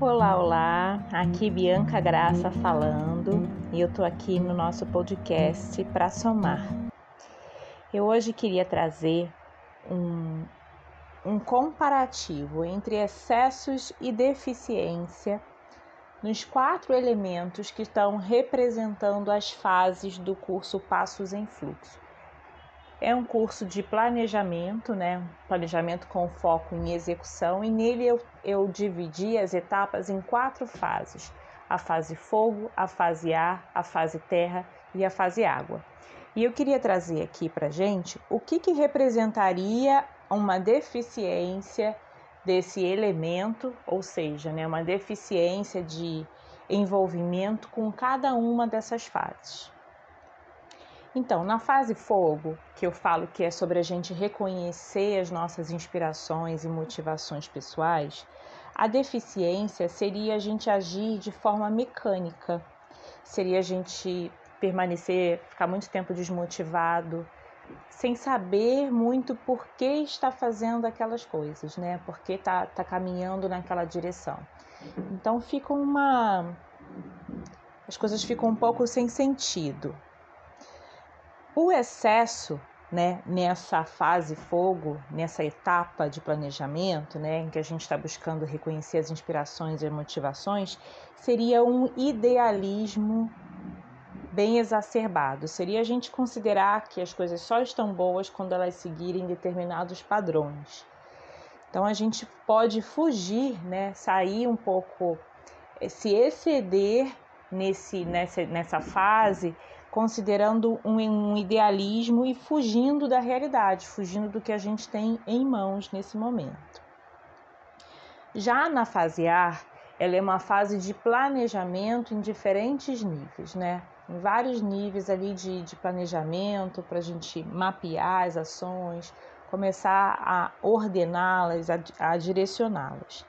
Olá, olá, aqui Bianca Graça falando e eu tô aqui no nosso podcast para somar. Eu hoje queria trazer um, um comparativo entre excessos e deficiência nos quatro elementos que estão representando as fases do curso Passos em Fluxo. É um curso de planejamento, né? Planejamento com foco em execução, e nele eu, eu dividi as etapas em quatro fases: a fase fogo, a fase ar, a fase terra e a fase água. E eu queria trazer aqui para gente o que, que representaria uma deficiência desse elemento, ou seja, né, uma deficiência de envolvimento com cada uma dessas fases. Então, na fase fogo, que eu falo que é sobre a gente reconhecer as nossas inspirações e motivações pessoais, a deficiência seria a gente agir de forma mecânica, seria a gente permanecer, ficar muito tempo desmotivado, sem saber muito por que está fazendo aquelas coisas, né? Por que está tá caminhando naquela direção. Então fica uma. As coisas ficam um pouco sem sentido. O excesso, né, nessa fase fogo, nessa etapa de planejamento, né, em que a gente está buscando reconhecer as inspirações e motivações, seria um idealismo bem exacerbado. Seria a gente considerar que as coisas só estão boas quando elas seguirem determinados padrões. Então a gente pode fugir, né, sair um pouco, se exceder nesse, nessa, nessa fase considerando um, um idealismo e fugindo da realidade, fugindo do que a gente tem em mãos nesse momento. Já na fase ar, ela é uma fase de planejamento em diferentes níveis, né? Em vários níveis ali de, de planejamento para a gente mapear as ações, começar a ordená-las, a, a direcioná-las.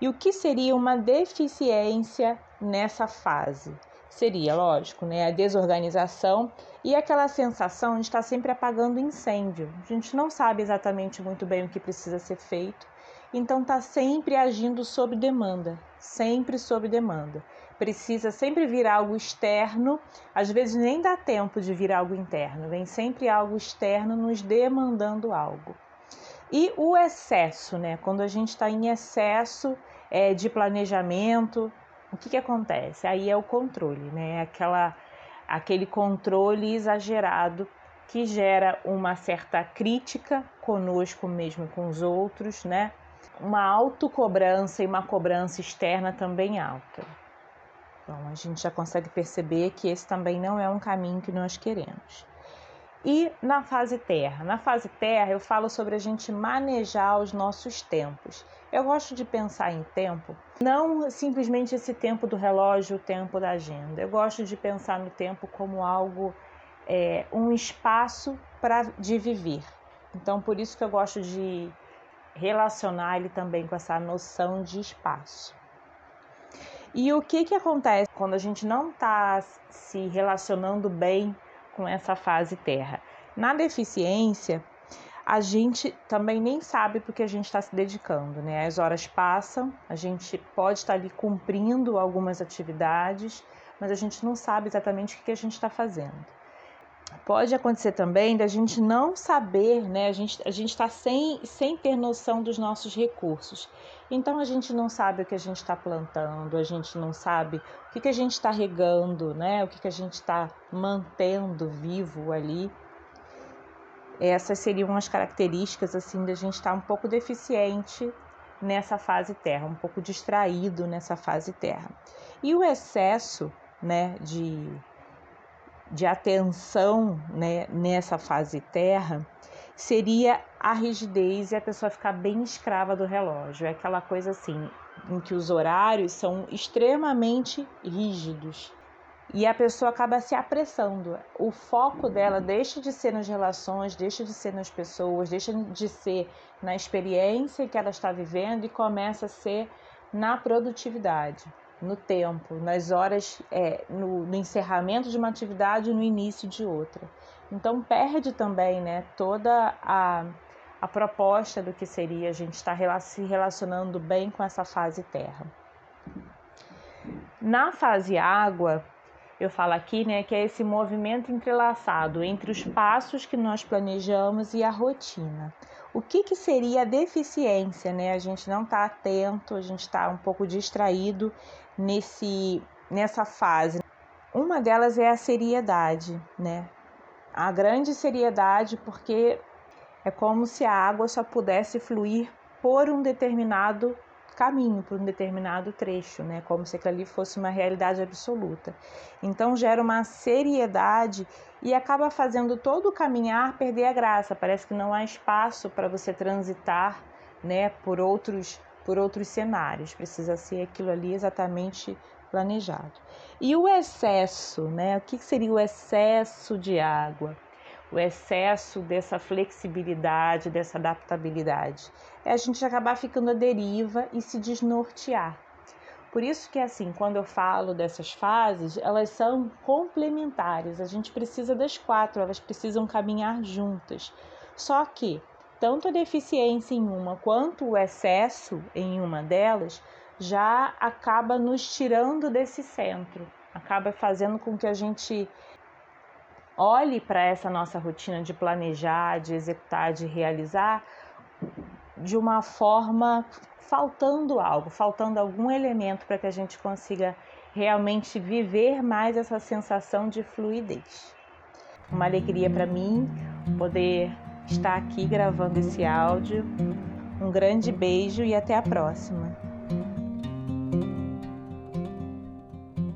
E o que seria uma deficiência nessa fase? Seria, lógico, né, a desorganização e aquela sensação de estar sempre apagando incêndio. A gente não sabe exatamente muito bem o que precisa ser feito, então está sempre agindo sob demanda, sempre sob demanda. Precisa sempre vir algo externo, às vezes nem dá tempo de vir algo interno, vem sempre algo externo nos demandando algo. E o excesso, né? Quando a gente está em excesso é, de planejamento, o que, que acontece? Aí é o controle, né? Aquela, aquele controle exagerado que gera uma certa crítica conosco mesmo com os outros, né? Uma autocobrança e uma cobrança externa também alta. Então a gente já consegue perceber que esse também não é um caminho que nós queremos. E na fase terra? Na fase terra eu falo sobre a gente manejar os nossos tempos. Eu gosto de pensar em tempo, não simplesmente esse tempo do relógio, o tempo da agenda. Eu gosto de pensar no tempo como algo, é, um espaço para de viver. Então por isso que eu gosto de relacionar ele também com essa noção de espaço. E o que, que acontece quando a gente não está se relacionando bem com essa fase terra. Na deficiência, a gente também nem sabe porque a gente está se dedicando, né? As horas passam, a gente pode estar ali cumprindo algumas atividades, mas a gente não sabe exatamente o que a gente está fazendo. Pode acontecer também da gente não saber, né? A gente a está sem, sem ter noção dos nossos recursos. Então a gente não sabe o que a gente está plantando, a gente não sabe o que, que a gente está regando, né? O que, que a gente está mantendo vivo ali. Essas seriam as características assim da gente estar tá um pouco deficiente nessa fase terra, um pouco distraído nessa fase terra. E o excesso, né, de de atenção né, nessa fase terra seria a rigidez e a pessoa ficar bem escrava do relógio. É aquela coisa assim, em que os horários são extremamente rígidos e a pessoa acaba se apressando. O foco dela deixa de ser nas relações, deixa de ser nas pessoas, deixa de ser na experiência que ela está vivendo e começa a ser na produtividade no tempo, nas horas, é, no, no, encerramento de uma atividade e no início de outra. Então perde também né, toda a, a proposta do que seria a gente estar se relacionando bem com essa fase terra. Na fase água, eu falo aqui, né, que é esse movimento entrelaçado entre os passos que nós planejamos e a rotina. O que, que seria a deficiência, né? A gente não está atento, a gente está um pouco distraído nesse, nessa fase. Uma delas é a seriedade, né? A grande seriedade, porque é como se a água só pudesse fluir por um determinado caminho, por um determinado trecho, né? Como se aquilo ali fosse uma realidade absoluta. Então gera uma seriedade e acaba fazendo todo o caminhar perder a graça. Parece que não há espaço para você transitar, né, por outros por outros cenários. Precisa ser aquilo ali exatamente planejado. E o excesso, né? O que seria o excesso de água? o excesso dessa flexibilidade, dessa adaptabilidade. É a gente acabar ficando à deriva e se desnortear. Por isso que assim, quando eu falo dessas fases, elas são complementares. A gente precisa das quatro, elas precisam caminhar juntas. Só que tanto a deficiência em uma quanto o excesso em uma delas já acaba nos tirando desse centro, acaba fazendo com que a gente olhe para essa nossa rotina de planejar, de executar, de realizar de uma forma faltando algo, faltando algum elemento para que a gente consiga realmente viver mais essa sensação de fluidez. Uma alegria para mim poder estar aqui gravando esse áudio. Um grande beijo e até a próxima.